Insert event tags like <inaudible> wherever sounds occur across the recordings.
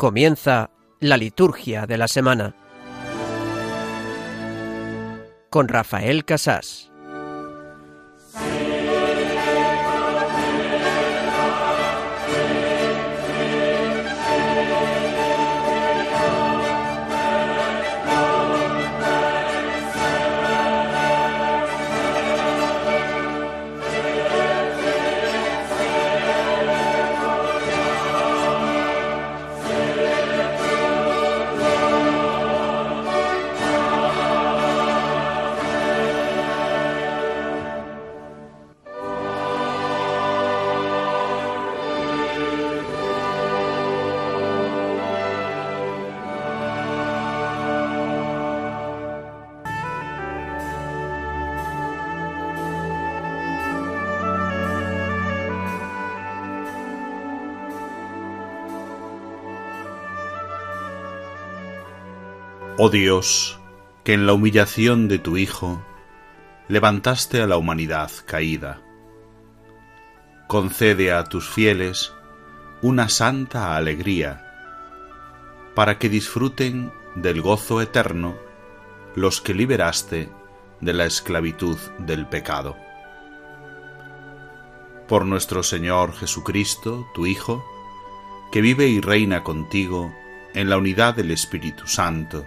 Comienza la liturgia de la semana con Rafael Casás. Oh Dios, que en la humillación de tu Hijo levantaste a la humanidad caída. Concede a tus fieles una santa alegría, para que disfruten del gozo eterno los que liberaste de la esclavitud del pecado. Por nuestro Señor Jesucristo, tu Hijo, que vive y reina contigo en la unidad del Espíritu Santo,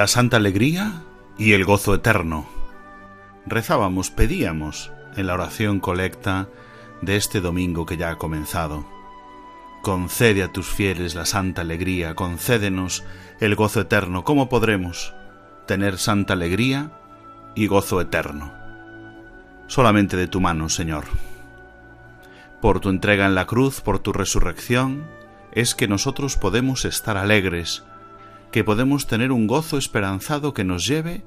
La santa alegría y el gozo eterno. Rezábamos, pedíamos en la oración colecta de este domingo que ya ha comenzado. Concede a tus fieles la santa alegría, concédenos el gozo eterno. ¿Cómo podremos tener santa alegría y gozo eterno? Solamente de tu mano, Señor. Por tu entrega en la cruz, por tu resurrección, es que nosotros podemos estar alegres, que podemos tener un gozo esperanzado que nos lleve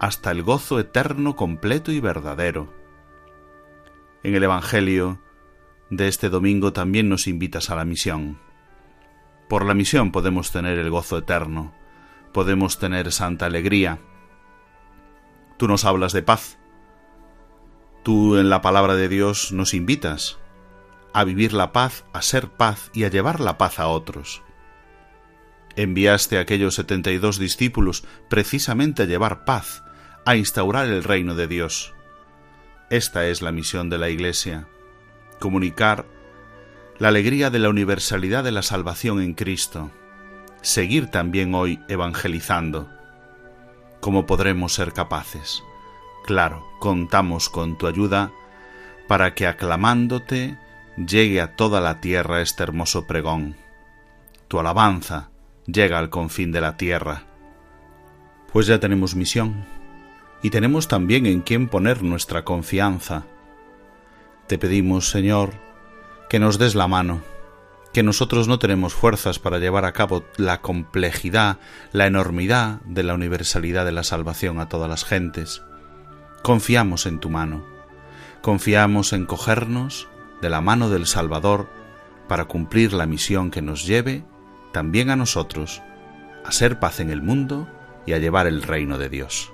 hasta el gozo eterno, completo y verdadero. En el Evangelio de este domingo también nos invitas a la misión. Por la misión podemos tener el gozo eterno, podemos tener santa alegría. Tú nos hablas de paz. Tú en la palabra de Dios nos invitas a vivir la paz, a ser paz y a llevar la paz a otros enviaste a aquellos setenta y dos discípulos precisamente a llevar paz, a instaurar el reino de Dios. Esta es la misión de la Iglesia, comunicar la alegría de la universalidad de la salvación en Cristo, seguir también hoy evangelizando. ¿Cómo podremos ser capaces? Claro, contamos con tu ayuda para que aclamándote llegue a toda la tierra este hermoso pregón. Tu alabanza, llega al confín de la tierra. Pues ya tenemos misión y tenemos también en quién poner nuestra confianza. Te pedimos, Señor, que nos des la mano, que nosotros no tenemos fuerzas para llevar a cabo la complejidad, la enormidad de la universalidad de la salvación a todas las gentes. Confiamos en tu mano, confiamos en cogernos de la mano del Salvador para cumplir la misión que nos lleve también a nosotros, a ser paz en el mundo y a llevar el reino de Dios.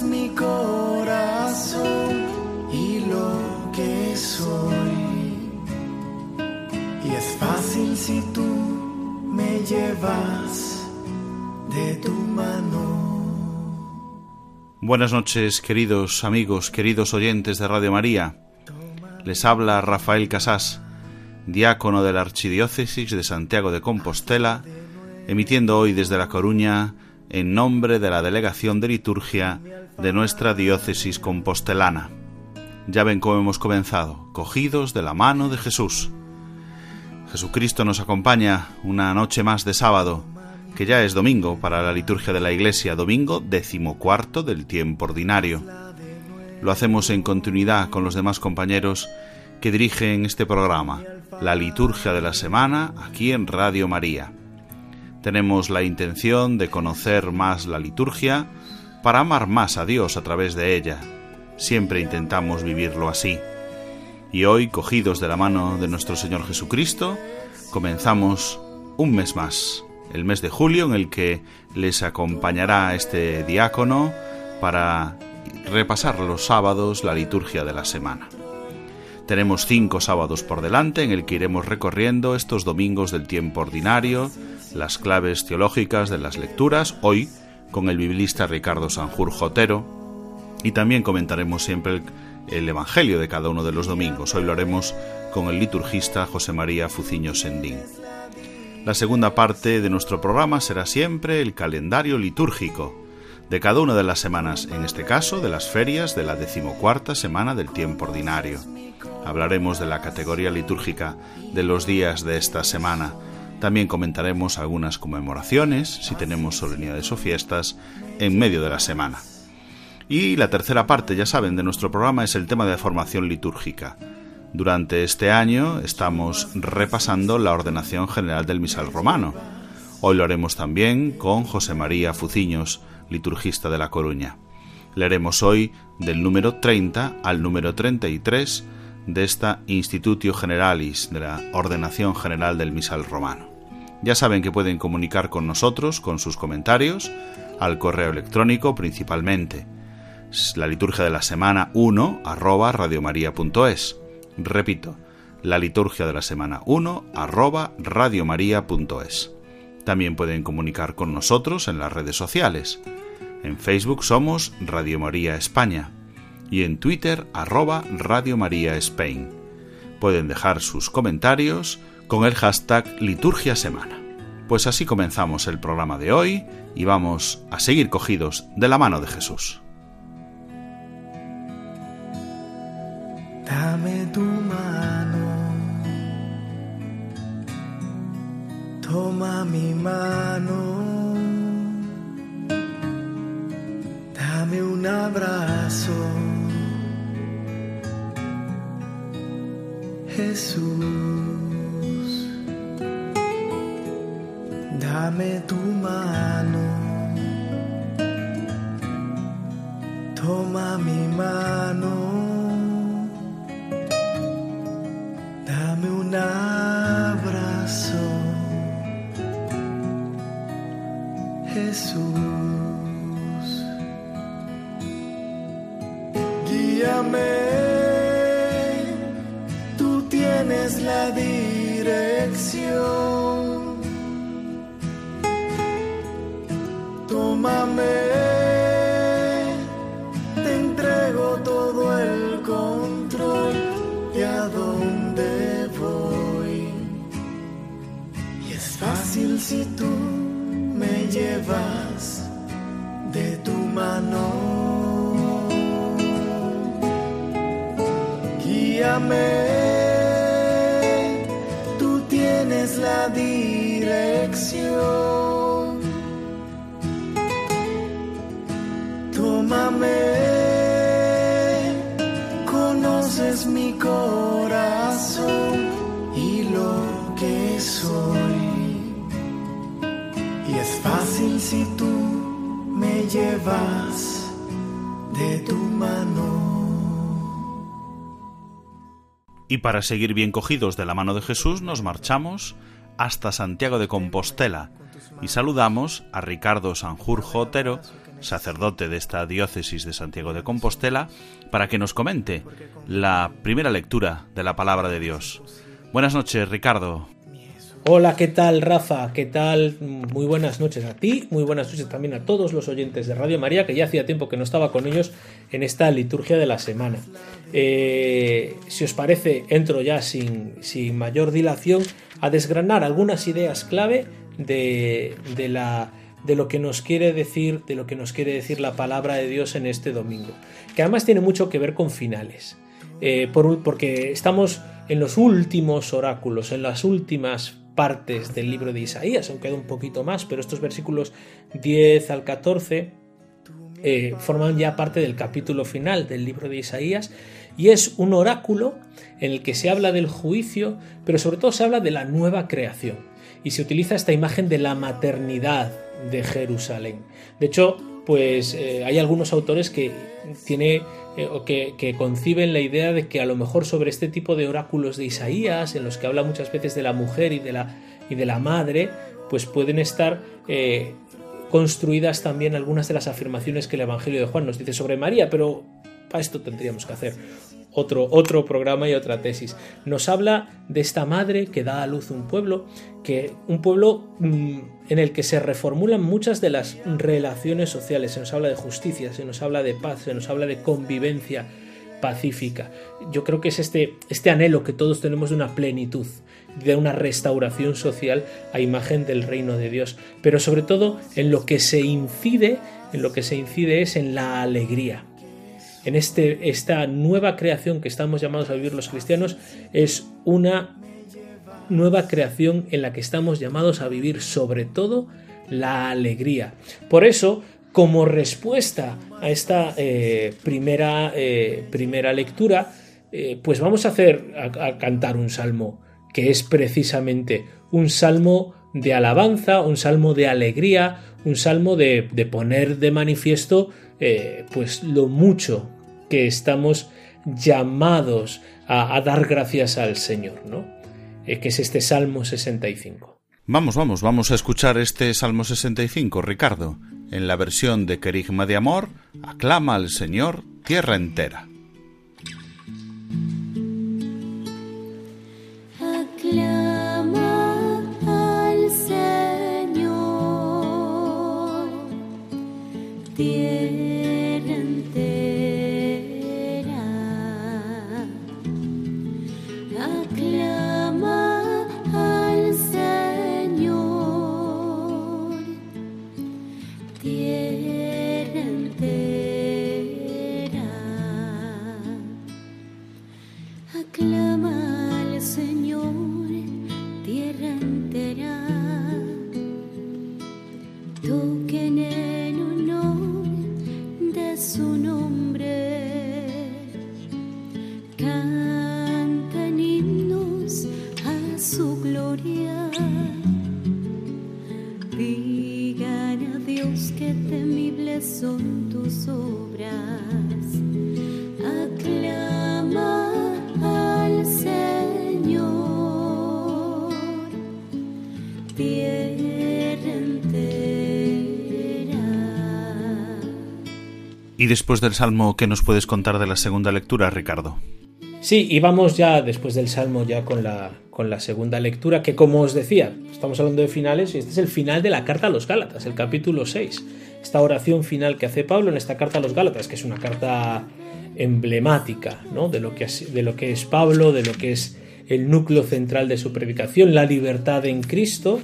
Mi corazón y lo que soy. Y es fácil si tú me llevas de tu mano. Buenas noches, queridos amigos, queridos oyentes de Radio María. Les habla Rafael Casás, diácono de la Archidiócesis de Santiago de Compostela, emitiendo hoy desde La Coruña en nombre de la Delegación de Liturgia de nuestra diócesis compostelana. Ya ven cómo hemos comenzado, cogidos de la mano de Jesús. Jesucristo nos acompaña una noche más de sábado, que ya es domingo para la liturgia de la Iglesia, domingo decimocuarto del tiempo ordinario. Lo hacemos en continuidad con los demás compañeros que dirigen este programa, la liturgia de la semana, aquí en Radio María. Tenemos la intención de conocer más la liturgia para amar más a Dios a través de ella. Siempre intentamos vivirlo así. Y hoy, cogidos de la mano de nuestro Señor Jesucristo, comenzamos un mes más, el mes de julio, en el que les acompañará este diácono para repasar los sábados la liturgia de la semana. Tenemos cinco sábados por delante en el que iremos recorriendo estos domingos del tiempo ordinario, las claves teológicas de las lecturas, hoy con el biblista Ricardo Sanjur Jotero, y también comentaremos siempre el, el Evangelio de cada uno de los domingos. Hoy lo haremos con el liturgista José María Fuciño Sendín. La segunda parte de nuestro programa será siempre el calendario litúrgico de cada una de las semanas, en este caso de las ferias de la decimocuarta semana del tiempo ordinario. Hablaremos de la categoría litúrgica de los días de esta semana. También comentaremos algunas conmemoraciones, si tenemos solemnidades o fiestas, en medio de la semana. Y la tercera parte, ya saben, de nuestro programa es el tema de formación litúrgica. Durante este año estamos repasando la ordenación general del misal romano. Hoy lo haremos también con José María Fuciños, liturgista de La Coruña. Leeremos hoy del número 30 al número 33 de esta Institutio Generalis de la Ordenación General del Misal Romano. Ya saben que pueden comunicar con nosotros con sus comentarios al correo electrónico principalmente la liturgia de la semana 1 arroba radiomaria.es. Repito, la liturgia de la semana 1 arroba radiomaria.es. También pueden comunicar con nosotros en las redes sociales. En Facebook somos Radio María España y en Twitter arroba Radio María. Pueden dejar sus comentarios con el hashtag Liturgia Semana. Pues así comenzamos el programa de hoy y vamos a seguir cogidos de la mano de Jesús. Dame tu mano, toma mi mano, dame un abrazo, Jesús, dame tu mano, toma mi mano. Y para seguir bien cogidos de la mano de Jesús nos marchamos hasta Santiago de Compostela y saludamos a Ricardo Sanjurjo Otero, sacerdote de esta diócesis de Santiago de Compostela, para que nos comente la primera lectura de la palabra de Dios. Buenas noches, Ricardo. Hola, ¿qué tal Rafa? ¿Qué tal? Muy buenas noches a ti, muy buenas noches también a todos los oyentes de Radio María, que ya hacía tiempo que no estaba con ellos en esta liturgia de la semana. Eh, si os parece, entro ya sin, sin, mayor dilación a desgranar algunas ideas clave de, de, la, de lo que nos quiere decir, de lo que nos quiere decir la palabra de Dios en este domingo, que además tiene mucho que ver con finales. Eh, por, porque estamos en los últimos oráculos, en las últimas partes del libro de Isaías, aunque queda un poquito más, pero estos versículos 10 al 14 eh, forman ya parte del capítulo final del libro de Isaías y es un oráculo en el que se habla del juicio, pero sobre todo se habla de la nueva creación y se utiliza esta imagen de la maternidad de Jerusalén. De hecho, pues eh, hay algunos autores que tiene eh, o que, conciben la idea de que a lo mejor sobre este tipo de oráculos de Isaías, en los que habla muchas veces de la mujer y de la, y de la madre, pues pueden estar eh, construidas también algunas de las afirmaciones que el Evangelio de Juan nos dice sobre María, pero para esto tendríamos que hacer otro, otro programa y otra tesis. Nos habla de esta madre que da a luz un pueblo, que un pueblo mmm, en el que se reformulan muchas de las relaciones sociales. Se nos habla de justicia, se nos habla de paz, se nos habla de convivencia pacífica. Yo creo que es este, este anhelo que todos tenemos de una plenitud, de una restauración social a imagen del reino de Dios. Pero sobre todo en lo que se incide, en lo que se incide es en la alegría en este, esta nueva creación que estamos llamados a vivir los cristianos es una nueva creación en la que estamos llamados a vivir sobre todo la alegría. Por eso, como respuesta a esta eh, primera, eh, primera lectura, eh, pues vamos a hacer a, cantar un salmo que es precisamente un salmo de alabanza, un salmo de alegría, un salmo de, de poner de manifiesto pues lo mucho que estamos llamados a, a dar gracias al Señor, ¿no? Eh, que es este Salmo 65. Vamos, vamos, vamos a escuchar este Salmo 65, Ricardo. En la versión de Querigma de Amor, aclama al Señor tierra entera. Aclama al Señor, tierra Y después del Salmo, ¿qué nos puedes contar de la segunda lectura, Ricardo? Sí, y vamos ya después del Salmo ya con la, con la segunda lectura, que como os decía, estamos hablando de finales y este es el final de la carta a los Gálatas, el capítulo 6. Esta oración final que hace Pablo en esta carta a los Gálatas, que es una carta emblemática ¿no? de, lo que es, de lo que es Pablo, de lo que es el núcleo central de su predicación, la libertad en Cristo,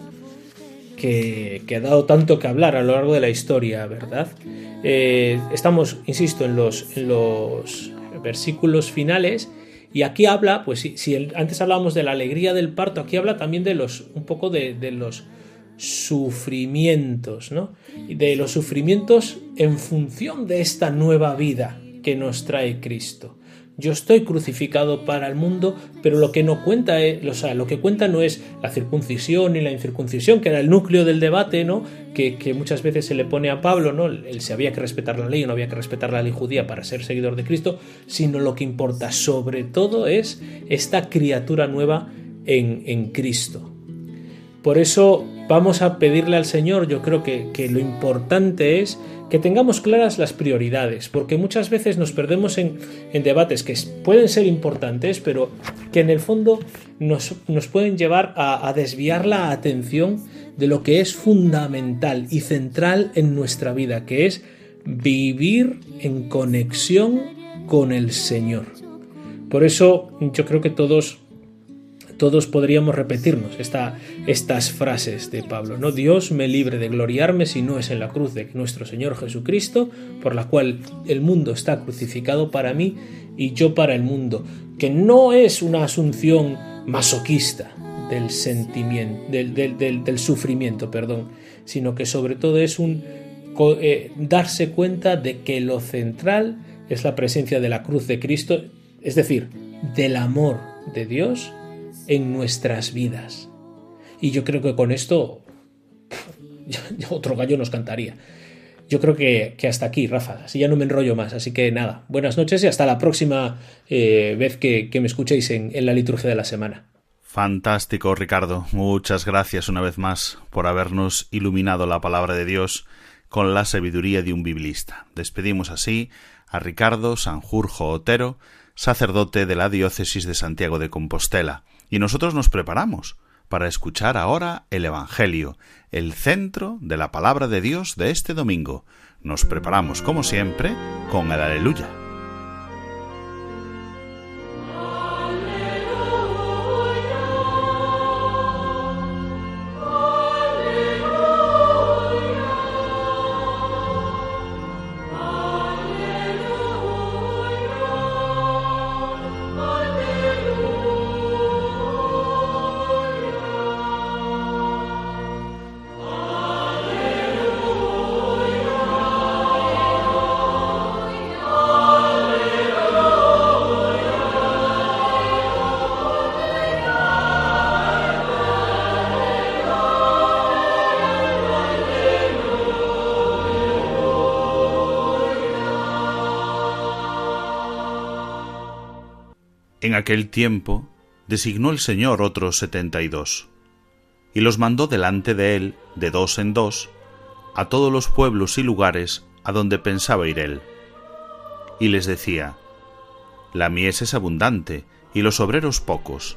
que, ha dado tanto que hablar a lo largo de la historia, ¿verdad? Eh, estamos, insisto, en los, versículos finales y aquí habla, pues si, si antes hablábamos de la alegría del parto, aquí habla también de los, un poco de los sufrimientos, ¿no? De los sufrimientos en función de esta nueva vida que nos trae Cristo. Yo estoy crucificado para el mundo, pero lo que no cuenta es, lo que cuenta no es la circuncisión y la incircuncisión, que era el núcleo del debate, ¿no? Que, muchas veces se le pone a Pablo, ¿no? Él se había que respetar la ley o no había que respetar la ley judía para ser seguidor de Cristo, sino lo que importa sobre todo es esta criatura nueva en Cristo. Por eso vamos a pedirle al Señor, yo creo que, lo importante es que tengamos claras las prioridades, porque muchas veces nos perdemos en, debates que pueden ser importantes, pero que en el fondo nos, pueden llevar a, desviar la atención de lo que es fundamental y central en nuestra vida, que es vivir en conexión con el Señor. Por eso yo creo que todos todos podríamos repetirnos esta, estas frases de Pablo. No Dios me libre de gloriarme si no es en la cruz de nuestro Señor Jesucristo, por la cual el mundo está crucificado para mí y yo para el mundo, que no es una asunción masoquista del sentimiento, del, del, sufrimiento, perdón, sino que sobre todo es un eh, darse cuenta de que lo central es la presencia de la cruz de Cristo, es decir, del amor de Dios en nuestras vidas. Y yo creo que con esto <laughs> otro gallo nos cantaría. Yo creo que, que, hasta aquí, Rafa. Así ya no me enrollo más. Así que nada, buenas noches y hasta la próxima eh, vez que, que, me escuchéis en, en la liturgia de la semana. Fantástico, Ricardo. Muchas gracias una vez más por habernos iluminado la palabra de Dios con la sabiduría de un biblista. Despedimos así a Ricardo Sanjurjo Otero, sacerdote de la diócesis de Santiago de Compostela y nosotros nos preparamos para escuchar ahora el Evangelio, el centro de la palabra de Dios de este domingo. Nos preparamos, como siempre, con el aleluya. En aquel tiempo designó el Señor otros setenta y dos, y los mandó delante de él, de dos en dos, a todos los pueblos y lugares a donde pensaba ir él. Y les decía, La mies es abundante, y los obreros pocos.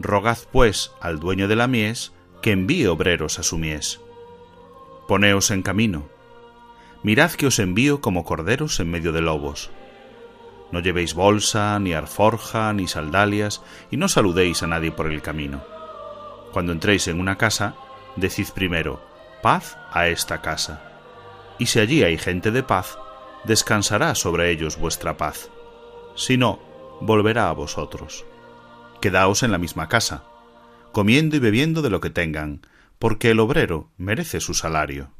Rogad pues al dueño de la mies que envíe obreros a su mies. Poneos en camino. Mirad que os envío como corderos en medio de lobos. No llevéis bolsa, ni alforja, ni saldalias, y no saludéis a nadie por el camino. Cuando entréis en una casa, decid primero, paz a esta casa. Y si allí hay gente de paz, descansará sobre ellos vuestra paz. Si no, volverá a vosotros. Quedaos en la misma casa, comiendo y bebiendo de lo que tengan, porque el obrero merece su salario.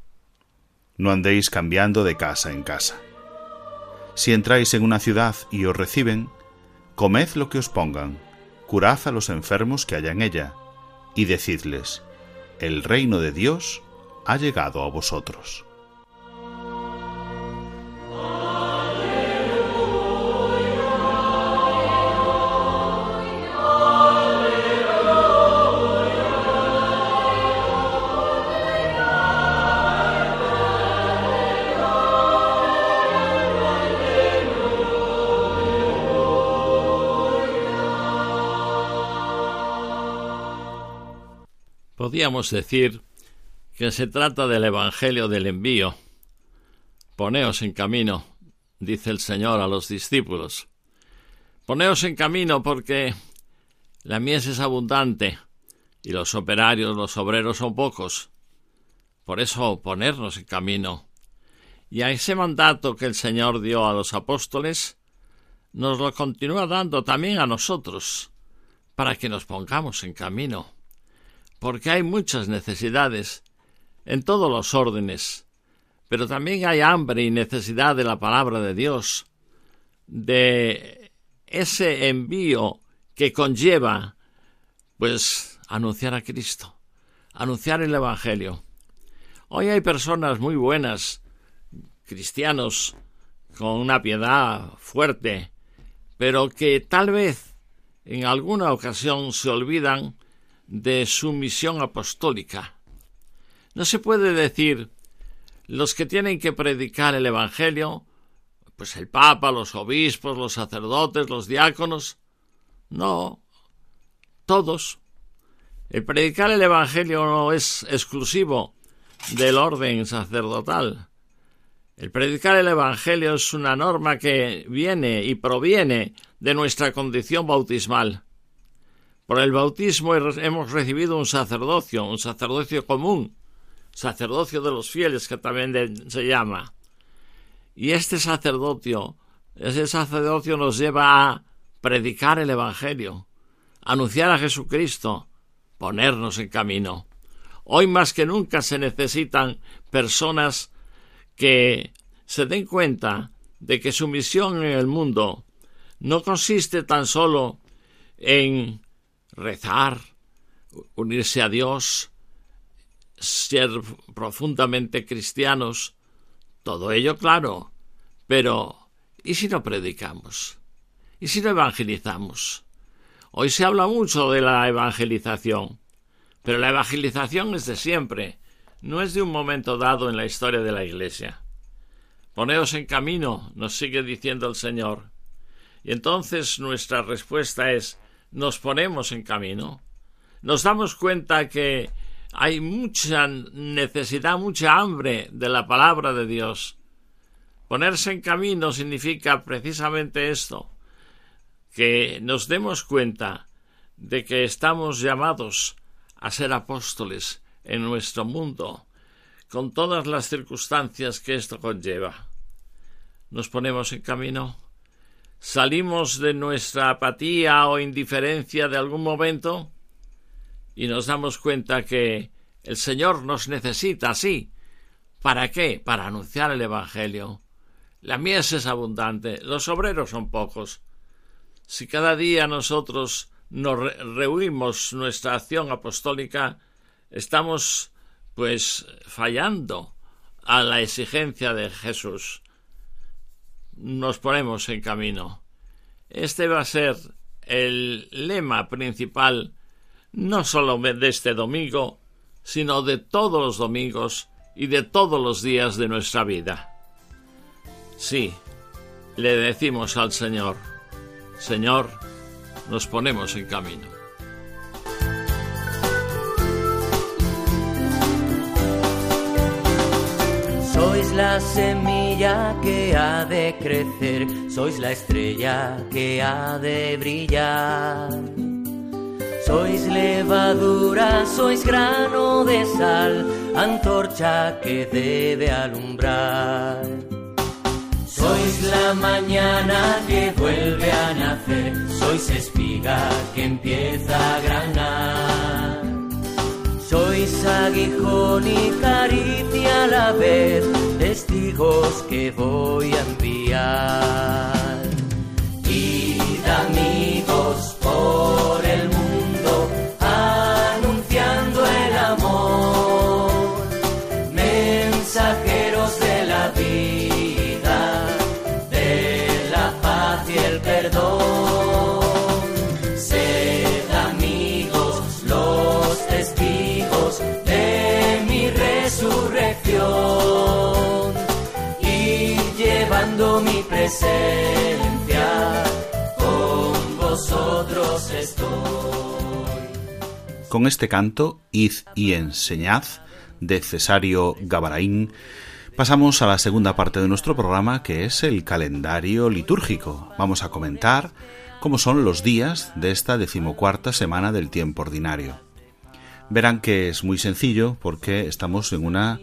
No andéis cambiando de casa en casa. Si entráis en una ciudad y os reciben, comed lo que os pongan, curad a los enfermos que haya en ella, y decidles, el reino de Dios ha llegado a vosotros. Podríamos decir que se trata del Evangelio del envío. Poneos en camino, dice el Señor a los discípulos. Poneos en camino porque la mies es abundante y los operarios, los obreros son pocos. Por eso ponernos en camino. Y a ese mandato que el Señor dio a los apóstoles, nos lo continúa dando también a nosotros, para que nos pongamos en camino. Porque hay muchas necesidades en todos los órdenes, pero también hay hambre y necesidad de la palabra de Dios, de ese envío que conlleva, pues, anunciar a Cristo, anunciar el Evangelio. Hoy hay personas muy buenas, cristianos, con una piedad fuerte, pero que tal vez en alguna ocasión se olvidan de su misión apostólica. No se puede decir los que tienen que predicar el Evangelio, pues el Papa, los obispos, los sacerdotes, los diáconos. No, todos. El predicar el Evangelio no es exclusivo del orden sacerdotal. El predicar el Evangelio es una norma que viene y proviene de nuestra condición bautismal. Por el bautismo hemos recibido un sacerdocio, un sacerdocio común, sacerdocio de los fieles que también se llama. Y este sacerdocio, ese sacerdocio nos lleva a predicar el Evangelio, anunciar a Jesucristo, ponernos en camino. Hoy más que nunca se necesitan personas que se den cuenta de que su misión en el mundo no consiste tan solo en rezar, unirse a Dios, ser profundamente cristianos, todo ello claro, pero ¿y si no predicamos? ¿Y si no evangelizamos? Hoy se habla mucho de la evangelización, pero la evangelización es de siempre, no es de un momento dado en la historia de la Iglesia. Poneos en camino, nos sigue diciendo el Señor. Y entonces nuestra respuesta es nos ponemos en camino. Nos damos cuenta que hay mucha necesidad, mucha hambre de la palabra de Dios. Ponerse en camino significa precisamente esto, que nos demos cuenta de que estamos llamados a ser apóstoles en nuestro mundo, con todas las circunstancias que esto conlleva. Nos ponemos en camino, salimos de nuestra apatía o indiferencia de algún momento, y nos damos cuenta que el Señor nos necesita así. ¿Para qué? Para anunciar el Evangelio. La mies es abundante, los obreros son pocos. Si cada día nosotros nos rehuimos nuestra acción apostólica, estamos pues fallando a la exigencia de Jesús. Nos ponemos en camino. Este va a ser el lema principal no solo de este domingo, sino de todos los domingos y de todos los días de nuestra vida. Sí, le decimos al Señor, Señor, nos ponemos en camino. La semilla que ha de crecer, sois la estrella que ha de brillar sois levadura, sois grano de sal, antorcha que debe alumbrar. Sois la mañana que vuelve a nacer, sois espiga que empieza a granar. Sois aguijón y caricia a la vez, testigos que voy a enviar. Y amigos por el mundo presencia, con vosotros con este canto, Id y enseñad, de Cesario Gabaraín, pasamos a la segunda parte de nuestro programa, que es el calendario litúrgico. Vamos a comentar cómo son los días de esta decimocuarta semana del tiempo ordinario. Verán que es muy sencillo porque estamos en una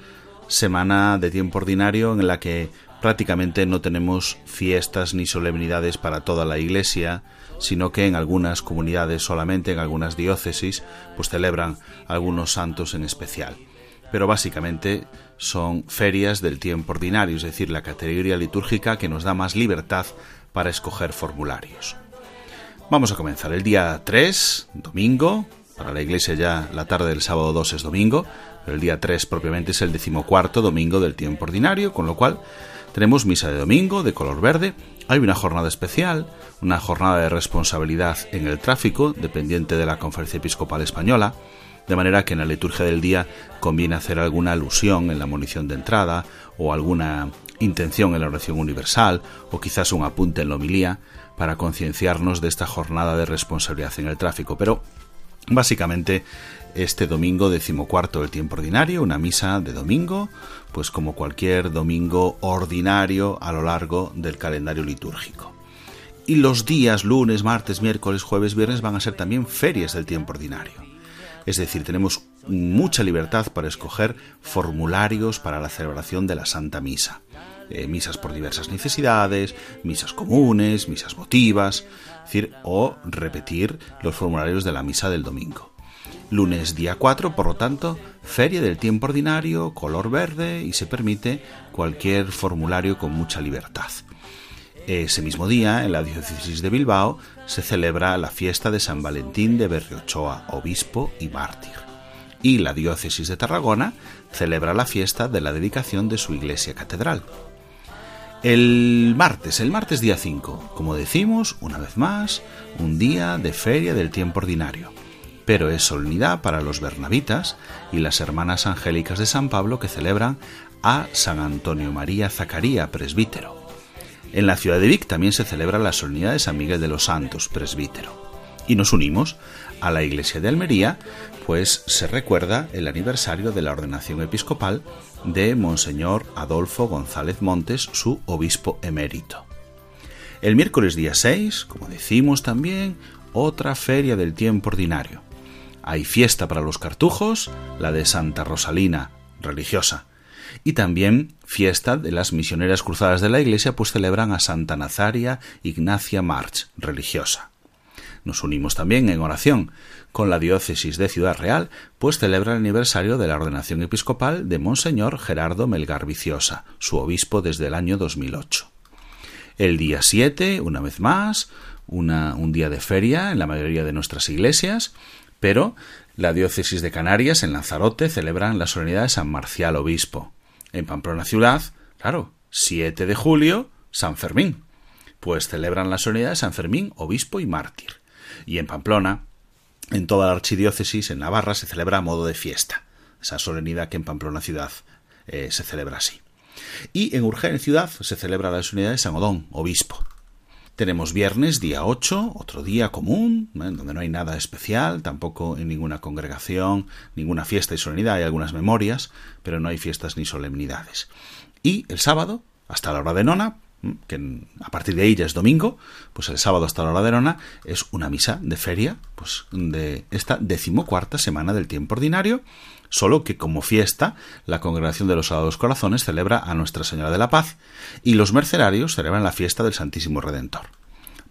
semana de tiempo ordinario en la que prácticamente no tenemos fiestas ni solemnidades para toda la Iglesia, sino que en algunas comunidades solamente, en algunas diócesis, pues celebran algunos santos en especial. Pero básicamente son ferias del tiempo ordinario, es decir, la categoría litúrgica que nos da más libertad para escoger formularios. Vamos a comenzar el día 3, domingo, para la iglesia ya la tarde del sábado 2 es domingo, pero el día 3 propiamente es el decimocuarto domingo del tiempo ordinario, con lo cual tenemos misa de domingo de color verde, hay una jornada especial, una jornada de responsabilidad en el tráfico, dependiente de la Conferencia Episcopal Española, de manera que en la liturgia del día conviene hacer alguna alusión en la munición de entrada o alguna intención en la oración universal o quizás un apunte en la homilía para concienciarnos de esta jornada de responsabilidad en el tráfico. Pero básicamente este domingo decimocuarto del tiempo ordinario, una misa de domingo, pues como cualquier domingo ordinario a lo largo del calendario litúrgico. Y los días lunes, martes, miércoles, jueves, viernes van a ser también ferias del tiempo ordinario. Es decir, tenemos mucha libertad para escoger formularios para la celebración de la Santa Misa. Eh, misas por diversas necesidades, misas comunes, misas votivas, decir, o repetir los formularios de la misa del domingo. Lunes día 4, por lo tanto, feria del tiempo ordinario, color verde y se permite cualquier formulario con mucha libertad. Ese mismo día, en la diócesis de Bilbao, se celebra la fiesta de San Valentín de Berriochoa, obispo y mártir. Y la diócesis de Tarragona celebra la fiesta de la dedicación de su iglesia catedral. El martes, el martes día 5, como decimos, una vez más, un día de feria del tiempo ordinario pero es solemnidad para los bernabitas y las hermanas angélicas de San Pablo que celebran a San Antonio María Zacaría, presbítero. En la ciudad de Vic también se celebra la solemnidad de San Miguel de los Santos, presbítero. Y nos unimos a la iglesia de Almería, pues se recuerda el aniversario de la ordenación episcopal de Monseñor Adolfo González Montes, su obispo emérito. El miércoles día 6, como decimos también, otra feria del tiempo ordinario. Hay fiesta para los cartujos, la de Santa Rosalina, religiosa. Y también fiesta de las misioneras cruzadas de la Iglesia, pues celebran a Santa Nazaria Ignacia March, religiosa. Nos unimos también en oración con la diócesis de Ciudad Real, pues celebra el aniversario de la ordenación episcopal de Monseñor Gerardo Melgar Viciosa, su obispo desde el año 2008. El día 7, una vez más, un día de feria en la mayoría de nuestras iglesias, pero la diócesis de Canarias, en Lanzarote, celebran la solemnidad de San Marcial Obispo. En Pamplona Ciudad, claro, 7 de julio, San Fermín. Pues celebran la solemnidad de San Fermín, obispo y mártir. Y en Pamplona, en toda la archidiócesis, en Navarra, se celebra a modo de fiesta. Esa solemnidad que en Pamplona Ciudad eh, se celebra así. Y en Urgel Ciudad se celebra la solemnidad de San Odón, obispo. Tenemos viernes, día 8, otro día común, donde no hay nada especial, tampoco en ninguna congregación, ninguna fiesta y solemnidad, hay algunas memorias, pero no hay fiestas ni solemnidades. Y el sábado, hasta la hora de nona, que a partir de ahí ya es domingo, pues el sábado hasta la hora de nona es una misa de feria, pues de esta decimocuarta semana del tiempo ordinario, solo que como fiesta la Congregación de los Sagrados Corazones celebra a Nuestra Señora de la Paz y los mercenarios celebran la fiesta del Santísimo Redentor.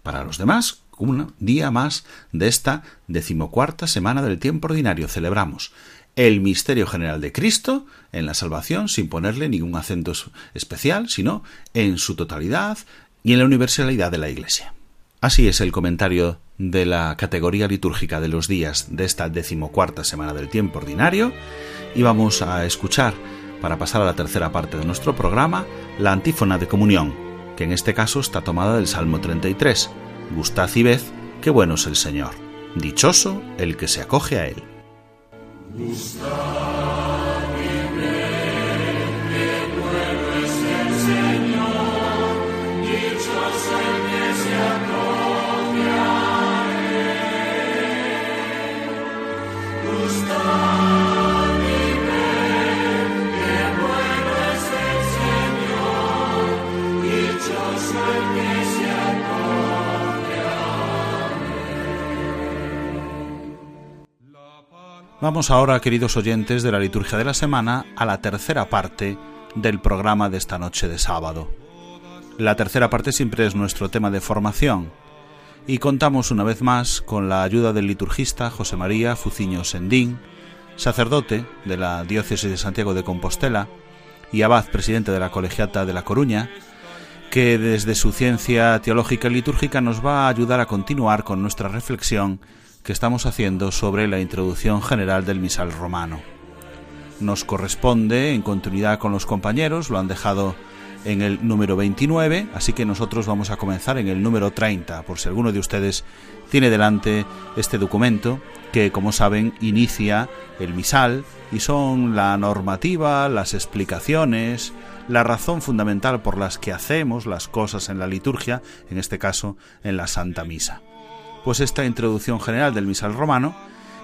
Para los demás, un día más de esta decimocuarta semana del tiempo ordinario celebramos el misterio general de Cristo en la salvación sin ponerle ningún acento especial, sino en su totalidad y en la universalidad de la Iglesia. Así es el comentario de la categoría litúrgica de los días de esta decimocuarta semana del tiempo ordinario y vamos a escuchar, para pasar a la tercera parte de nuestro programa, la antífona de comunión, que en este caso está tomada del Salmo 33. Gustad y ved, qué bueno es el Señor. Dichoso el que se acoge a él. Vamos ahora, queridos oyentes de la liturgia de la semana, a la tercera parte del programa de esta noche de sábado. La tercera parte siempre es nuestro tema de formación y contamos una vez más con la ayuda del liturgista José María Fuciño Sendín, sacerdote de la diócesis de Santiago de Compostela y abad presidente de la colegiata de La Coruña, que desde su ciencia teológica y litúrgica nos va a ayudar a continuar con nuestra reflexión que estamos haciendo sobre la introducción general del misal romano. Nos corresponde, en continuidad con los compañeros, lo han dejado en el número 29, así que nosotros vamos a comenzar en el número 30, por si alguno de ustedes tiene delante este documento que, como saben, inicia el misal y son la normativa, las explicaciones, la razón fundamental por las que hacemos las cosas en la liturgia, en este caso en la Santa Misa pues esta introducción general del misal romano,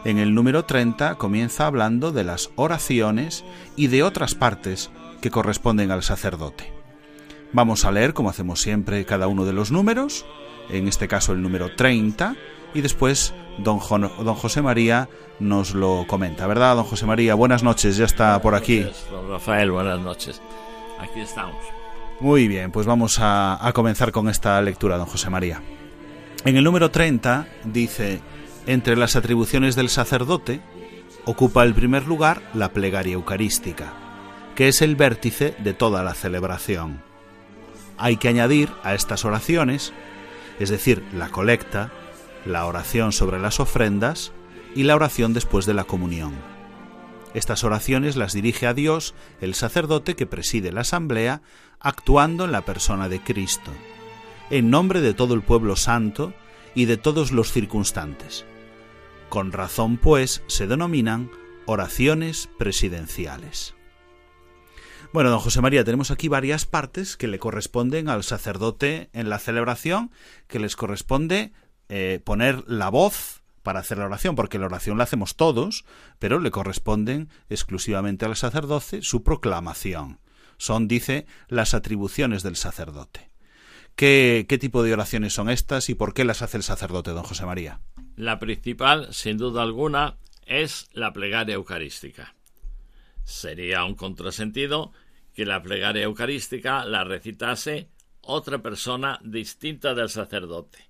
en el número 30 comienza hablando de las oraciones y de otras partes que corresponden al sacerdote. Vamos a leer, como hacemos siempre, cada uno de los números, en este caso el número 30, y después don, don José María nos lo comenta. ¿Verdad, don José María? Buenas noches, ya está por aquí. Don Rafael, buenas noches. Aquí estamos. Muy bien, pues vamos a, a comenzar con esta lectura, don José María. En el número 30 dice, entre las atribuciones del sacerdote, ocupa el primer lugar la plegaria eucarística, que es el vértice de toda la celebración. Hay que añadir a estas oraciones, es decir, la colecta, la oración sobre las ofrendas y la oración después de la comunión. Estas oraciones las dirige a Dios el sacerdote que preside la asamblea, actuando en la persona de Cristo en nombre de todo el pueblo santo y de todos los circunstantes. Con razón, pues, se denominan oraciones presidenciales. Bueno, don José María, tenemos aquí varias partes que le corresponden al sacerdote en la celebración, que les corresponde eh, poner la voz para hacer la oración, porque la oración la hacemos todos, pero le corresponden exclusivamente al sacerdote su proclamación. Son, dice, las atribuciones del sacerdote. ¿Qué, tipo de oraciones son estas y por qué las hace el sacerdote, don José María? La principal, sin duda alguna, es la plegaria eucarística. Sería un contrasentido que la plegaria eucarística la recitase otra persona distinta del sacerdote.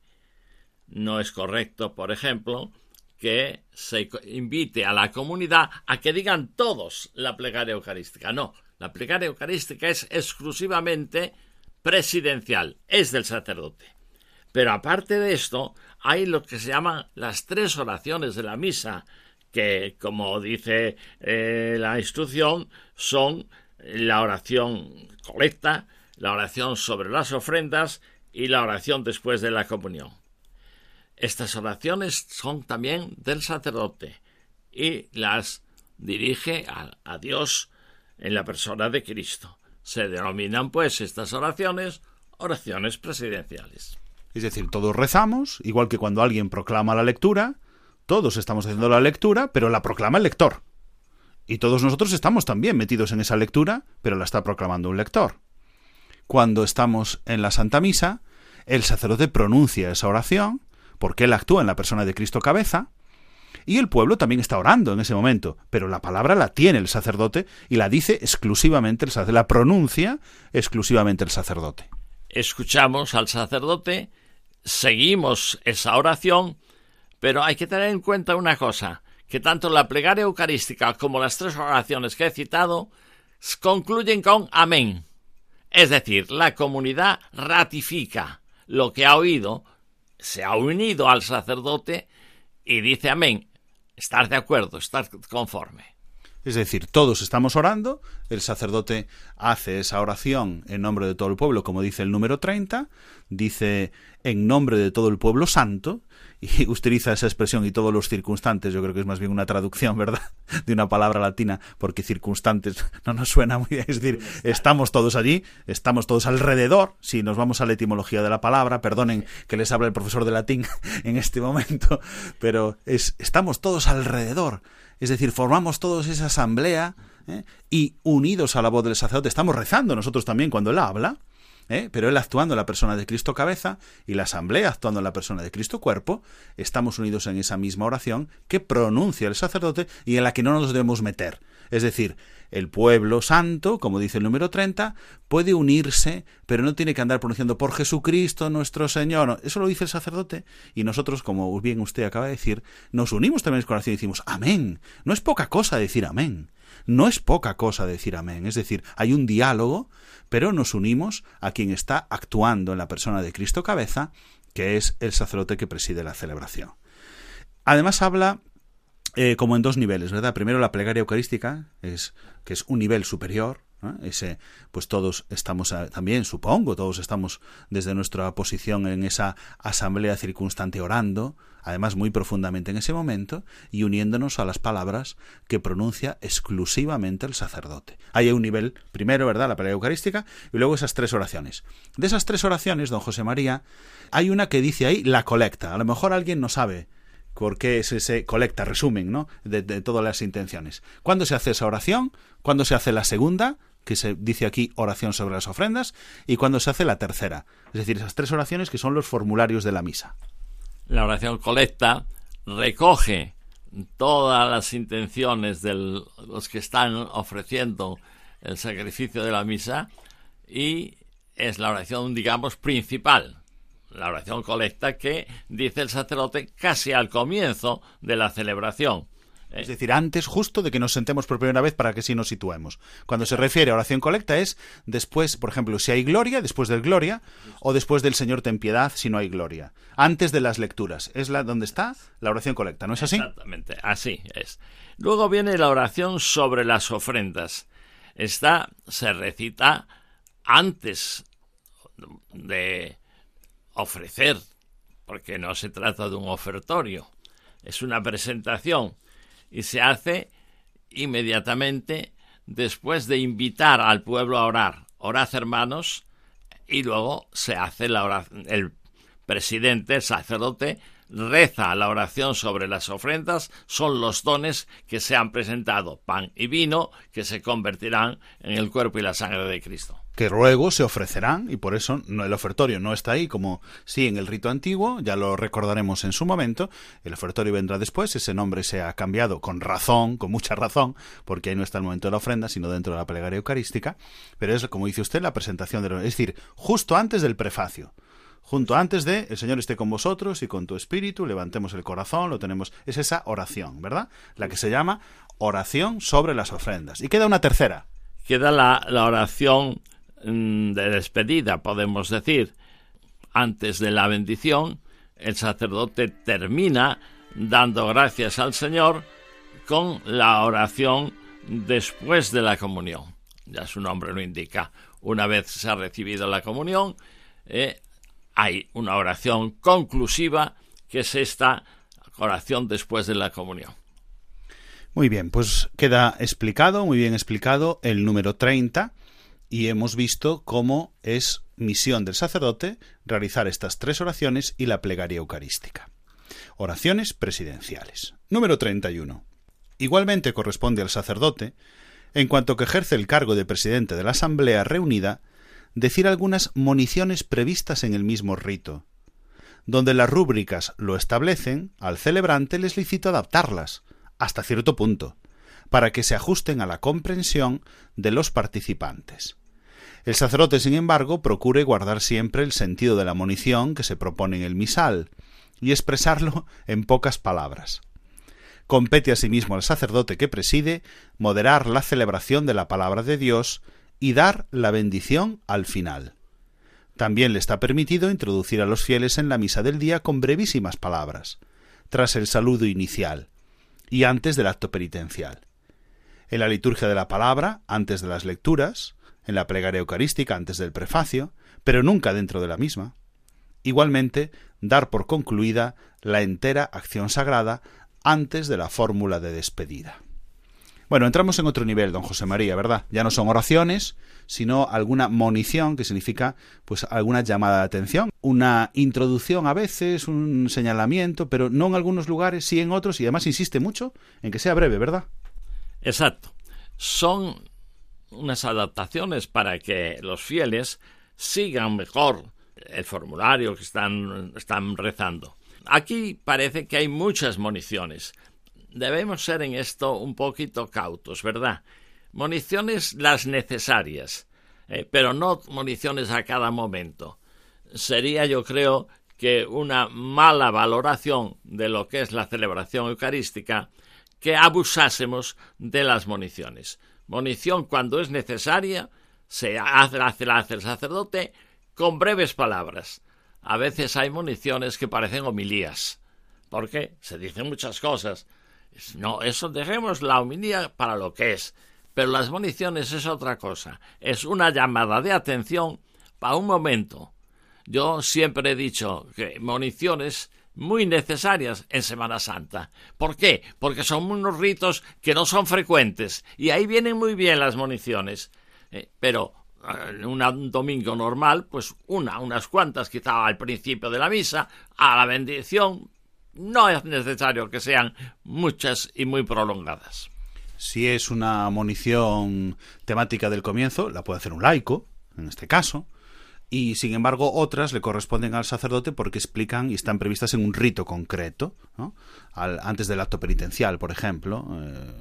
No es correcto, por ejemplo, que se invite a la comunidad a que digan todos la plegaria eucarística. No, la plegaria eucarística es exclusivamente presidencial, es del sacerdote. Pero aparte de esto, hay lo que se llaman las tres oraciones de la misa, que, como dice eh, la instrucción, son la oración colecta, la oración sobre las ofrendas y la oración después de la comunión. Estas oraciones son también del sacerdote y las dirige a Dios en la persona de Cristo. Se denominan, pues, estas oraciones oraciones presidenciales. Es decir, todos rezamos, igual que cuando alguien proclama la lectura, todos estamos haciendo la lectura, pero la proclama el lector. Y todos nosotros estamos también metidos en esa lectura, pero la está proclamando un lector. Cuando estamos en la Santa Misa, el sacerdote pronuncia esa oración, porque él actúa en la persona de Cristo cabeza, y el pueblo también está orando en ese momento, pero la palabra la tiene el sacerdote y la dice exclusivamente el sacerdote, la pronuncia exclusivamente el sacerdote. Escuchamos al sacerdote, seguimos esa oración, pero hay que tener en cuenta una cosa, que tanto la plegaria eucarística como las tres oraciones que he citado concluyen con amén. Es decir, la comunidad ratifica lo que ha oído, se ha unido al sacerdote y dice amén estar de acuerdo, estar conforme. Es decir, todos estamos orando, el sacerdote hace esa oración en nombre de todo el pueblo, como dice el número 30, dice en nombre de todo el pueblo santo, y <laughs> utiliza esa expresión y todos los circunstantes, yo creo que es más bien una traducción, <laughs> ¿verdad?, de una palabra latina, porque circunstantes <laughs> no nos suena muy bien, es decir, estamos todos allí, estamos todos alrededor, si nos vamos a la etimología de la palabra, perdonen que les habla el profesor de latín en este momento, pero es, estamos todos alrededor, es decir, formamos todos esa asamblea ¿eh? y unidos a la voz del sacerdote, estamos rezando nosotros también cuando él habla, ¿eh? pero él actuando en la persona de Cristo cabeza y la asamblea actuando en la persona de Cristo cuerpo, estamos unidos en esa misma oración que pronuncia el sacerdote y en la que no nos debemos meter. Es decir, el pueblo santo, como dice el número 30, puede unirse, pero no tiene que andar pronunciando por Jesucristo nuestro Señor. Eso lo dice el sacerdote y nosotros, como bien usted acaba de decir, nos unimos también en oración y decimos amén. No es poca cosa decir amén. No es poca cosa decir amén. Es decir, hay un diálogo, pero nos unimos a quien está actuando en la persona de Cristo cabeza, que es el sacerdote que preside la celebración. Además habla eh, como en dos niveles, ¿verdad? Primero la plegaria eucarística, es, que es un nivel superior, ese, pues todos estamos también, supongo, todos estamos desde nuestra posición en esa asamblea circunstante orando, además muy profundamente en ese momento, y uniéndonos a las palabras que pronuncia exclusivamente el sacerdote. Hay un nivel, primero, ¿verdad?, la plegaria eucarística, y luego esas tres oraciones. De esas tres oraciones, don José María, hay una que dice ahí la colecta. A lo mejor alguien no sabe porque es ese colecta, resumen, ¿no? De, todas las intenciones. ¿Cuándo se hace esa oración? ¿Cuándo se hace la segunda? que se dice aquí oración sobre las ofrendas, y cuándo se hace la tercera. Es decir, esas tres oraciones que son los formularios de la misa. La oración colecta recoge todas las intenciones de los que están ofreciendo el sacrificio de la misa y es la oración, digamos, principal la oración colecta que dice el sacerdote casi al comienzo de la celebración. Es decir, antes justo de que nos sentemos por primera vez para que sí nos situemos. Cuando se refiere a oración colecta es después, por ejemplo, si hay gloria, después del gloria, o después del Señor ten piedad si no hay gloria. Antes de las lecturas. Es la donde está la oración colecta, ¿no es así? Exactamente, así es. Luego viene la oración sobre las ofrendas. Esta se recita antes de ofrecer, porque no se trata de un ofertorio, es una presentación y se hace inmediatamente después de invitar al pueblo a orar. Orad hermanos y luego se hace la oración. El presidente, el sacerdote, reza la oración sobre las ofrendas, son los dones que se han presentado, pan y vino, que se convertirán en el cuerpo y la sangre de Cristo que luego se ofrecerán y por eso el ofertorio no está ahí como sí en el rito antiguo, ya lo recordaremos en su momento, el ofertorio vendrá después, ese nombre se ha cambiado con razón, con mucha razón, porque ahí no está el momento de la ofrenda, sino dentro de la plegaria eucarística, pero es como dice usted la presentación de es decir, justo antes del prefacio. Junto antes de el Señor esté con vosotros y con tu espíritu, levantemos el corazón, lo tenemos, es esa oración, ¿verdad? La que se llama oración sobre las ofrendas. Y queda una tercera. Queda la, la oración de despedida, podemos decir. Antes de la bendición, el sacerdote termina dando gracias al Señor con la oración después de la comunión. Ya su nombre lo indica. Una vez se ha recibido la comunión, eh, hay una oración conclusiva que es esta oración después de la comunión. Muy bien, pues queda explicado, muy bien explicado el número 30 y hemos visto cómo es misión del sacerdote realizar estas tres oraciones y la plegaria eucarística. Oraciones presidenciales. Número 31. Igualmente corresponde al sacerdote, en cuanto que ejerce el cargo de presidente de la Asamblea reunida, decir algunas moniciones previstas en el mismo rito. Donde las rúbricas lo establecen, al celebrante les licito adaptarlas, hasta cierto punto, para que se ajusten a la comprensión de los participantes. El sacerdote, sin embargo, procure guardar siempre el sentido de la munición que se propone en el misal y expresarlo <laughs> en pocas palabras. Compete asimismo al sacerdote que preside moderar la celebración de la palabra de Dios y dar la bendición al final. También le está permitido introducir a los fieles en la misa del día con brevísimas palabras, tras el saludo inicial y antes del acto penitencial en la liturgia de la palabra, antes de las lecturas, en la plegaria eucarística, antes del prefacio, pero nunca dentro de la misma. Igualmente, dar por concluida la entera acción sagrada antes de la fórmula de despedida. Bueno, entramos en otro nivel, don José María, ¿verdad? Ya no son oraciones, sino alguna monición, que significa pues alguna llamada de atención, una introducción a veces, un señalamiento, pero no en algunos lugares, sí en otros, y además insiste mucho en que sea breve, ¿verdad? Exacto. Son unas adaptaciones para que los fieles sigan mejor el formulario que están, rezando. Aquí parece que hay muchas municiones. Debemos ser en esto un poquito cautos, ¿verdad? Municiones las necesarias, eh, pero no municiones a cada momento. Sería, yo creo, que una mala valoración de lo que es la celebración eucarística que abusásemos de las municiones. Munición cuando es necesaria se hace, hace, hace el sacerdote con breves palabras. A veces hay municiones que parecen homilías. porque Se dicen muchas cosas. No, eso dejemos la homilía para lo que es. Pero las municiones es otra cosa. Es una llamada de atención para un momento. Yo siempre he dicho que municiones muy necesarias en Semana Santa. ¿Por qué? Porque son unos ritos que no son frecuentes y ahí vienen muy bien las municiones. Eh, pero en eh, un domingo normal, pues una, unas cuantas quizá al principio de la misa, a la bendición, no es necesario que sean muchas y muy prolongadas. Si es una munición temática del comienzo, la puede hacer un laico, en este caso, y sin embargo otras le corresponden al sacerdote porque explican y están previstas en un rito concreto, ¿no? al, antes del acto penitencial, por ejemplo, eh,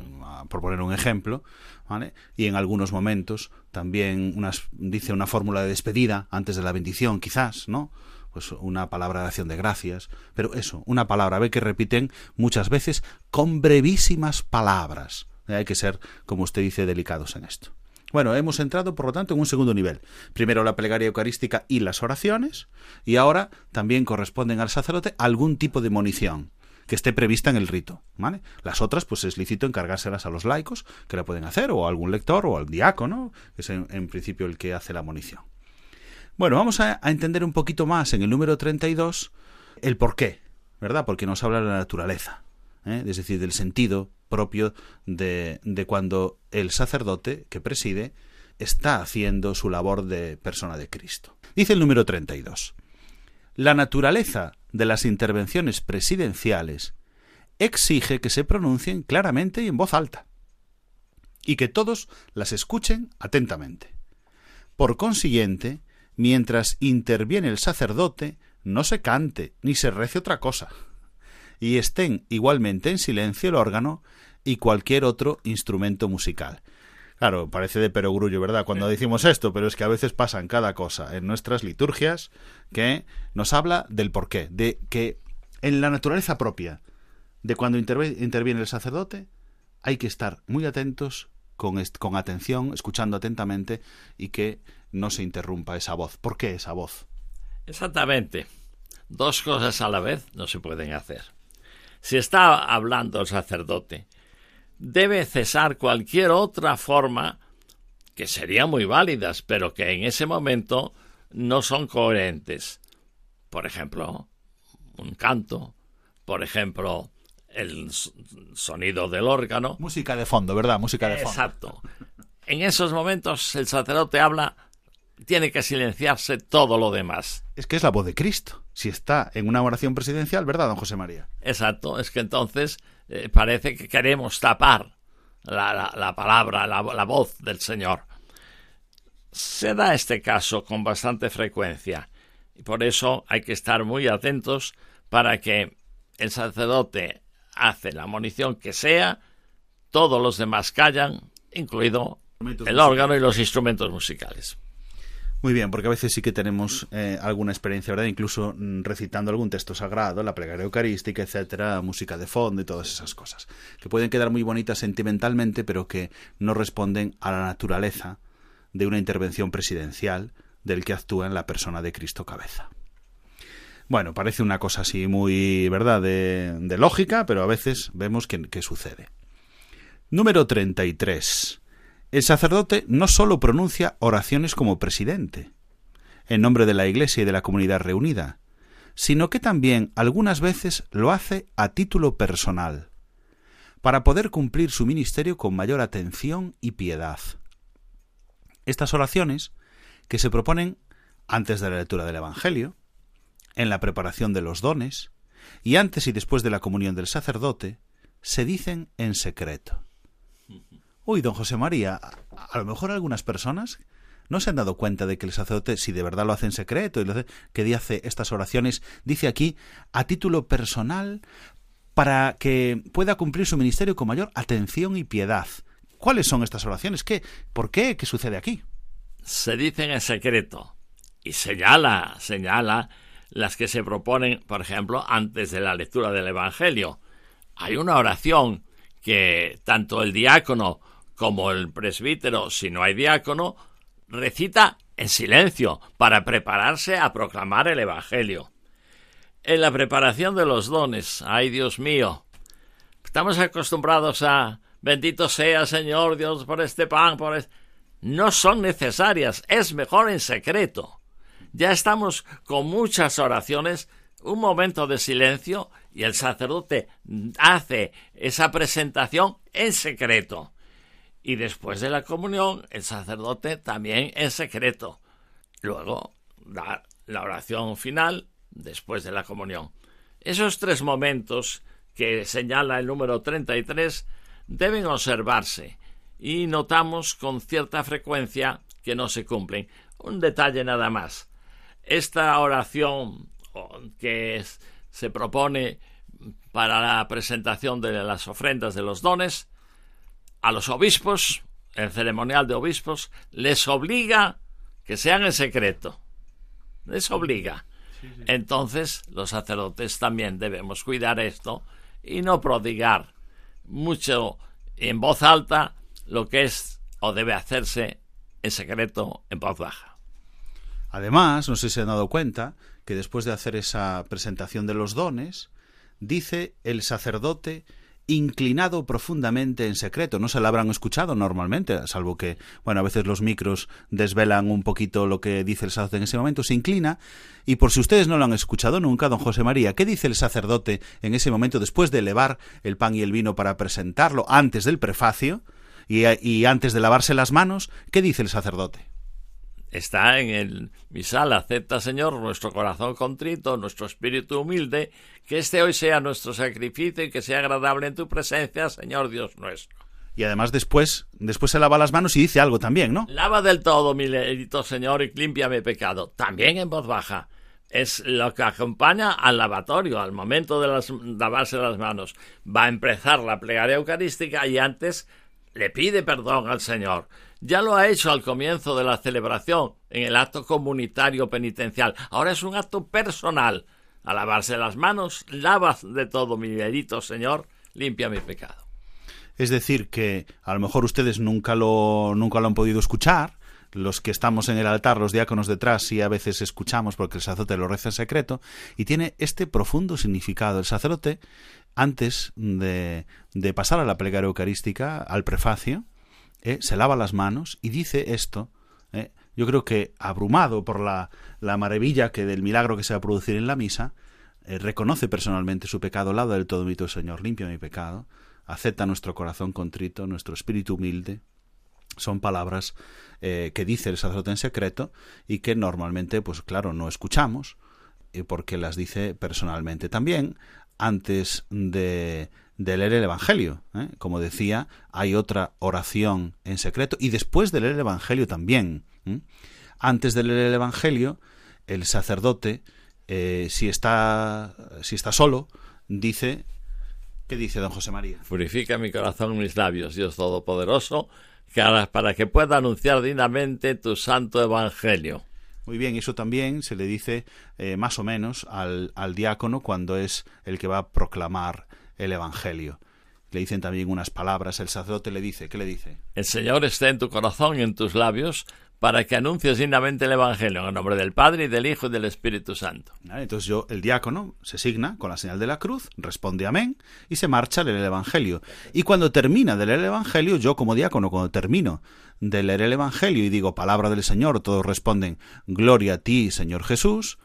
por poner un ejemplo, ¿vale? y en algunos momentos también unas, dice una fórmula de despedida antes de la bendición, quizás, ¿no? Pues una palabra de acción de gracias, pero eso, una palabra, ve que repiten muchas veces con brevísimas palabras. Hay que ser, como usted dice, delicados en esto. Bueno, hemos entrado, por lo tanto, en un segundo nivel. Primero la plegaria eucarística y las oraciones, y ahora también corresponden al sacerdote algún tipo de munición que esté prevista en el rito. ¿vale? Las otras, pues es lícito encargárselas a los laicos, que la pueden hacer, o a algún lector, o al diácono, que es en, principio el que hace la munición. Bueno, vamos a, a, entender un poquito más en el número 32 el por qué, ¿verdad? Porque nos habla de la naturaleza, ¿eh? es decir, del sentido propio de, de cuando el sacerdote que preside está haciendo su labor de persona de Cristo. Dice el número 32. La naturaleza de las intervenciones presidenciales exige que se pronuncien claramente y en voz alta, y que todos las escuchen atentamente. Por consiguiente, mientras interviene el sacerdote, no se cante ni se rece otra cosa, y estén igualmente en silencio el órgano y cualquier otro instrumento musical. Claro, parece de perogrullo, ¿verdad? Cuando decimos esto, pero es que a veces pasan cada cosa en nuestras liturgias que nos habla del porqué, de que en la naturaleza propia de cuando interviene el sacerdote hay que estar muy atentos, con, con atención, escuchando atentamente y que no se interrumpa esa voz. ¿Por qué esa voz? Exactamente. Dos cosas a la vez no se pueden hacer. Si está hablando el sacerdote debe cesar cualquier otra forma que serían muy válidas, pero que en ese momento no son coherentes. Por ejemplo, un canto, por ejemplo, el sonido del órgano. Música de fondo, ¿verdad? Música de fondo. Exacto. En esos momentos el sacerdote habla, tiene que silenciarse todo lo demás. Es que es la voz de Cristo. Si está en una oración presidencial, ¿verdad, don José María? Exacto. Es que entonces eh, parece que queremos tapar la, la, la palabra, la, la voz del Señor. Se da este caso con bastante frecuencia y por eso hay que estar muy atentos para que el sacerdote hace la munición que sea, todos los demás callan, incluido el órgano y los instrumentos musicales. Muy bien, porque a veces sí que tenemos eh, alguna experiencia, ¿verdad? Incluso mm, recitando algún texto sagrado, la plegaria eucarística, etcétera, música de fondo y todas esas cosas, que pueden quedar muy bonitas sentimentalmente, pero que no responden a la naturaleza de una intervención presidencial del que actúa en la persona de Cristo cabeza. Bueno, parece una cosa así muy, ¿verdad?, de, de lógica, pero a veces vemos que, que sucede. Número 33. El sacerdote no sólo pronuncia oraciones como presidente, en nombre de la Iglesia y de la comunidad reunida, sino que también algunas veces lo hace a título personal, para poder cumplir su ministerio con mayor atención y piedad. Estas oraciones, que se proponen antes de la lectura del Evangelio, en la preparación de los dones, y antes y después de la comunión del sacerdote, se dicen en secreto. Uy, don José María, a lo mejor algunas personas ¿No se han dado cuenta de que el sacerdote, si de verdad lo hace en secreto, y lo hace, que dice estas oraciones, dice aquí, a título personal, para que pueda cumplir su ministerio con mayor atención y piedad? ¿Cuáles son estas oraciones? ¿Qué? ¿Por qué? ¿Qué sucede aquí? Se dicen en secreto y señala, señala las que se proponen, por ejemplo, antes de la lectura del Evangelio. Hay una oración que tanto el diácono como el presbítero, si no hay diácono, recita en silencio para prepararse a proclamar el Evangelio. En la preparación de los dones, ay Dios mío, estamos acostumbrados a bendito sea Señor Dios por este pan, por este... No son necesarias, es mejor en secreto. Ya estamos con muchas oraciones, un momento de silencio y el sacerdote hace esa presentación en secreto. Y después de la comunión, el sacerdote también en secreto. Luego da la oración final después de la comunión. Esos tres momentos que señala el número 33 deben observarse y notamos con cierta frecuencia que no se cumplen. Un detalle nada más. Esta oración que se propone para la presentación de las ofrendas de los dones a los obispos, el ceremonial de obispos, les obliga que sean en secreto. Les obliga. Entonces, los sacerdotes también debemos cuidar esto y no prodigar mucho en voz alta lo que es o debe hacerse en secreto en voz baja. Además, no sé si se han dado cuenta que después de hacer esa presentación de los dones, dice el sacerdote inclinado profundamente en secreto. No se la habrán escuchado normalmente, salvo que, bueno, a veces los micros desvelan un poquito lo que dice el sacerdote en ese momento. Se inclina y por si ustedes no lo han escuchado nunca, don José María, ¿qué dice el sacerdote en ese momento después de elevar el pan y el vino para presentarlo antes del prefacio y, y antes de lavarse las manos? ¿Qué dice el sacerdote? Está en el misal, acepta Señor nuestro corazón contrito, nuestro espíritu humilde, que este hoy sea nuestro sacrificio y que sea agradable en tu presencia, Señor Dios nuestro. Y además después, después se lava las manos y dice algo también, ¿no? Lava del todo mi leito, Señor, y limpia mi pecado. También en voz baja. Es lo que acompaña al lavatorio, al momento de las, lavarse las manos. Va a empezar la plegaria eucarística y antes le pide perdón al Señor. Ya lo ha hecho al comienzo de la celebración, en el acto comunitario penitencial. Ahora es un acto personal. A lavarse las manos, lavas de todo mi delito, Señor, limpia mi pecado. Es decir, que a lo mejor ustedes nunca lo, nunca lo han podido escuchar, los que estamos en el altar, los diáconos detrás, sí a veces escuchamos porque el sacerdote lo reza en secreto, y tiene este profundo significado. El sacerdote, antes de, de pasar a la plegaria eucarística, al prefacio, ¿eh? se lava las manos y dice esto. ¿eh? Yo creo que abrumado por la, la, maravilla que del milagro que se va a producir en la misa, eh, reconoce personalmente su pecado, lado del todo mito, Señor, limpia mi pecado, acepta nuestro corazón contrito, nuestro espíritu humilde. Son palabras que dice el sacerdote en secreto y que normalmente, pues claro, no escuchamos, porque las dice personalmente. También, antes de de leer el Evangelio. ¿eh? Como decía, hay otra oración en secreto y después de leer el Evangelio también. Antes de leer el Evangelio, el sacerdote, eh, si, está, si está solo, dice... ¿Qué dice don José María? Purifica mi corazón y mis labios, Dios Todopoderoso, para que pueda anunciar dignamente tu santo Evangelio. Muy bien, eso también se le dice eh, más o menos al, al diácono cuando es el que va a proclamar el Evangelio. Le dicen también unas palabras, el sacerdote le dice, ¿qué le dice? El Señor esté en tu corazón y en tus labios para que anuncies dignamente el Evangelio en el nombre del Padre y del Hijo y del Espíritu Santo. Entonces yo, el diácono, se signa con la señal de la cruz, responde amén y se marcha a leer el Evangelio. Y cuando termina de leer el Evangelio, yo como diácono, cuando termino de leer el Evangelio y digo palabra del Señor, todos responden gloria a ti, Señor Jesús,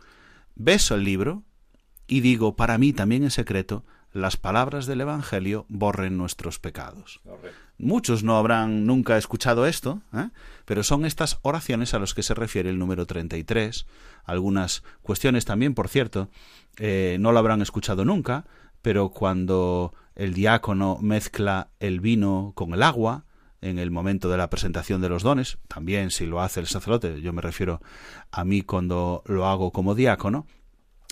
beso el libro y digo para mí también en secreto, las palabras del Evangelio borren nuestros pecados. Muchos no habrán nunca escuchado esto, ¿eh? pero son estas oraciones a las que se refiere el número 33. Algunas cuestiones también, por cierto, eh, no lo habrán escuchado nunca, pero cuando el diácono mezcla el vino con el agua, en el momento de la presentación de los dones, también si lo hace el sacerdote, yo me refiero a mí cuando lo hago como diácono,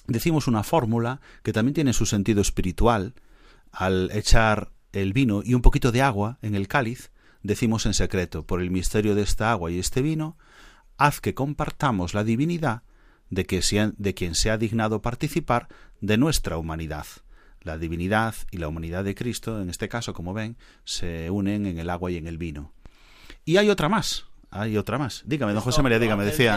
decimos una fórmula que también tiene su sentido espiritual. Al echar el vino y un poquito de agua en el cáliz, decimos en secreto, por el misterio de esta agua y este vino, haz que compartamos la divinidad de, que de quien se ha dignado participar de nuestra humanidad. La divinidad y la humanidad de Cristo, en este caso, como ven, se unen en el agua y en el vino. Y hay otra más, hay otra más. Dígame, don José María, dígame, decía.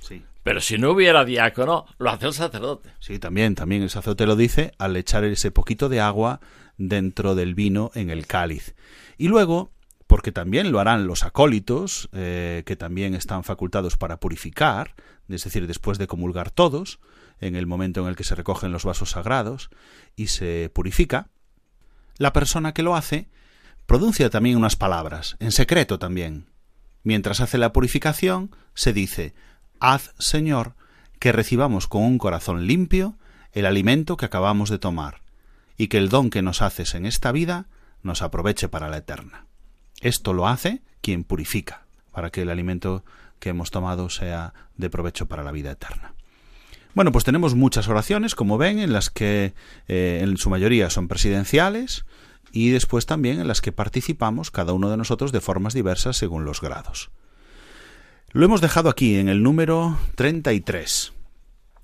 Sí. Pero si no hubiera diácono, lo hace el sacerdote. Sí, también, también el sacerdote lo dice al echar ese poquito de agua dentro del vino en el cáliz. Y luego, porque también lo harán los acólitos, eh, que también están facultados para purificar, es decir, después de comulgar todos, en el momento en el que se recogen los vasos sagrados y se purifica, la persona que lo hace pronuncia también unas palabras, en secreto también. Mientras hace la purificación, se dice, Haz, Señor, que recibamos con un corazón limpio el alimento que acabamos de tomar, y que el don que nos haces en esta vida nos aproveche para la eterna. Esto lo hace quien purifica, para que el alimento que hemos tomado sea de provecho para la vida eterna. Bueno, pues tenemos muchas oraciones, como ven, en las que eh, en su mayoría son presidenciales y después también en las que participamos cada uno de nosotros de formas diversas según los grados. Lo hemos dejado aquí en el número 33.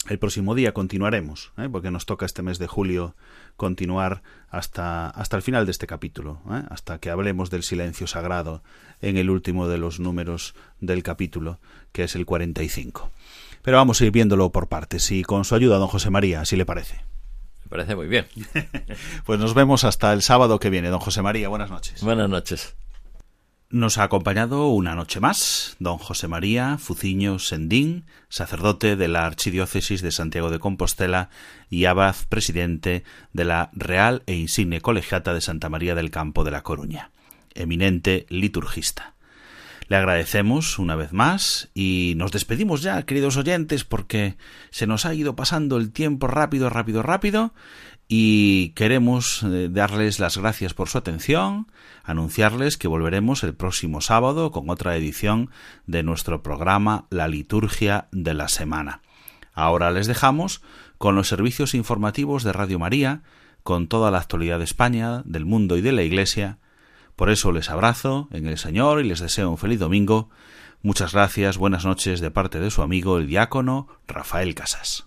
El próximo día continuaremos, ¿eh? porque nos toca este mes de julio continuar hasta, hasta el final de este capítulo, ¿eh? hasta que hablemos del silencio sagrado en el último de los números del capítulo, que es el 45. Pero vamos a ir viéndolo por partes y con su ayuda, don José María, si le parece. Me parece muy bien. <laughs> pues nos vemos hasta el sábado que viene, don José María. Buenas noches. Buenas noches. Nos ha acompañado una noche más don José María Fuciño Sendín, sacerdote de la Archidiócesis de Santiago de Compostela y abad presidente de la Real e Insigne Colegiata de Santa María del Campo de La Coruña, eminente liturgista. Le agradecemos una vez más y nos despedimos ya, queridos oyentes, porque se nos ha ido pasando el tiempo rápido, rápido, rápido y queremos eh, darles las gracias por su atención, anunciarles que volveremos el próximo sábado con otra edición de nuestro programa La Liturgia de la Semana. Ahora les dejamos con los servicios informativos de Radio María, con toda la actualidad de España, del mundo y de la Iglesia, por eso les abrazo en el Señor y les deseo un feliz domingo. Muchas gracias, buenas noches de parte de su amigo el diácono Rafael Casas.